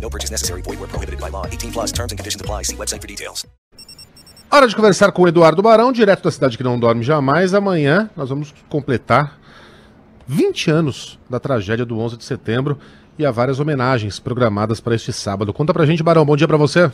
No purchase necessary. Void where prohibited by law. 18 plus terms and conditions apply. See website for details. Hora de conversar com o Eduardo Barão, direto da cidade que não dorme jamais. Amanhã nós vamos completar 20 anos da tragédia do 11 de setembro e há várias homenagens programadas para este sábado. Conta pra gente, Barão. Bom dia para você.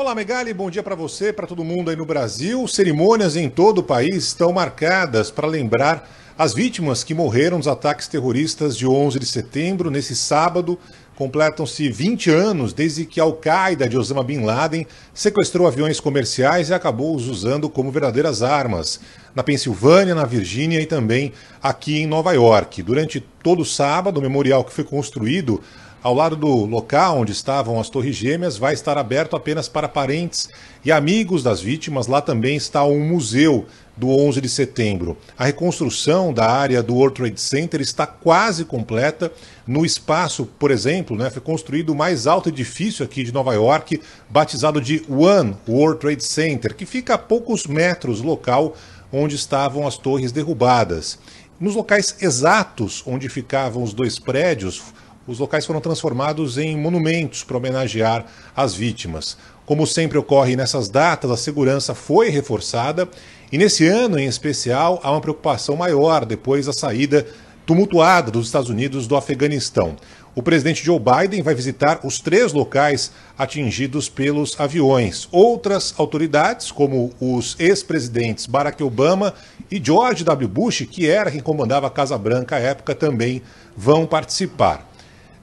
Olá, Megali, bom dia para você, para todo mundo aí no Brasil. Cerimônias em todo o país estão marcadas para lembrar as vítimas que morreram nos ataques terroristas de 11 de setembro. Nesse sábado, completam-se 20 anos desde que a Al-Qaeda de Osama Bin Laden sequestrou aviões comerciais e acabou os usando como verdadeiras armas na Pensilvânia, na Virgínia e também aqui em Nova York. Durante todo o sábado, o memorial que foi construído ao lado do local onde estavam as Torres Gêmeas vai estar aberto apenas para parentes e amigos das vítimas. Lá também está um museu do 11 de setembro. A reconstrução da área do World Trade Center está quase completa. No espaço, por exemplo, né, foi construído o mais alto edifício aqui de Nova York, batizado de One World Trade Center, que fica a poucos metros do local onde estavam as torres derrubadas. Nos locais exatos onde ficavam os dois prédios, os locais foram transformados em monumentos para homenagear as vítimas. Como sempre ocorre nessas datas, a segurança foi reforçada e nesse ano em especial há uma preocupação maior depois da saída tumultuada dos Estados Unidos do Afeganistão. O presidente Joe Biden vai visitar os três locais atingidos pelos aviões. Outras autoridades, como os ex-presidentes Barack Obama e George W. Bush, que era quem comandava a Casa Branca à época, também vão participar.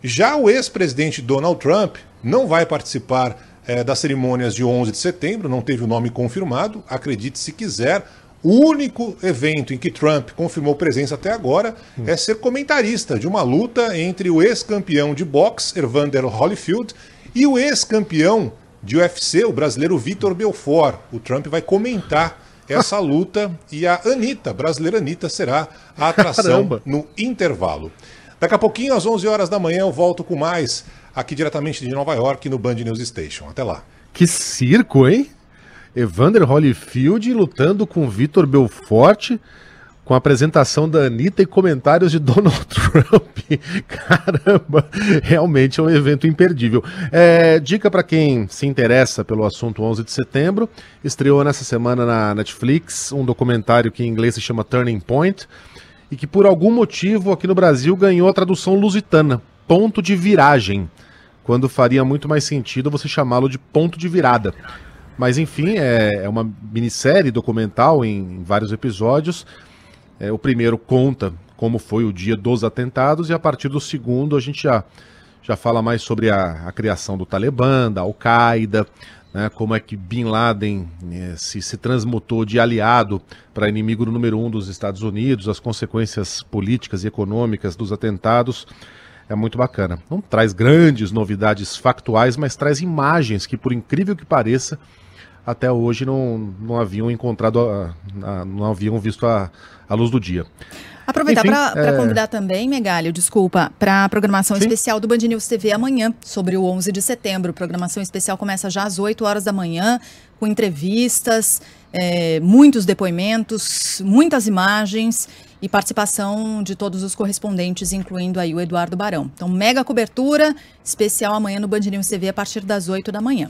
Já o ex-presidente Donald Trump não vai participar é, das cerimônias de 11 de setembro, não teve o nome confirmado, acredite se quiser. O único evento em que Trump confirmou presença até agora hum. é ser comentarista de uma luta entre o ex-campeão de boxe, Evander Holyfield, e o ex-campeão de UFC, o brasileiro Vitor Belfort. O Trump vai comentar essa luta e a Anitta, brasileira Anitta, será a atração Caramba. no intervalo. Daqui a pouquinho, às 11 horas da manhã, eu volto com mais aqui diretamente de Nova York no Band News Station. Até lá. Que circo, hein? Evander Holyfield lutando com Vitor Belfort, com a apresentação da Anitta e comentários de Donald Trump. Caramba, realmente é um evento imperdível. É, dica para quem se interessa pelo assunto 11 de setembro, estreou nessa semana na Netflix um documentário que em inglês se chama Turning Point e que por algum motivo aqui no Brasil ganhou a tradução lusitana, ponto de viragem, quando faria muito mais sentido você chamá-lo de ponto de virada. Mas enfim, é, é uma minissérie documental em, vários episódios. É, o primeiro conta como foi o dia dos atentados, e a partir do segundo a gente já, já fala mais sobre a, a criação do Talibã, da Al-Qaeda, né, como é que Bin Laden né, se, se transmutou de aliado para inimigo número um dos Estados Unidos, as consequências políticas e econômicas dos atentados. É muito bacana. Não traz grandes novidades factuais, mas traz imagens que, por incrível que pareça, até hoje não, não haviam encontrado, a, a, não haviam visto a, a luz do dia. Aproveitar para é... convidar também, Megalho, desculpa, para a programação Sim. especial do Band News TV amanhã, sobre o 11 de setembro. Programação especial começa já às 8 horas da manhã, com entrevistas, é, muitos depoimentos, muitas imagens e participação de todos os correspondentes, incluindo aí o Eduardo Barão. Então, mega cobertura, especial amanhã no Band News TV a partir das 8 da manhã.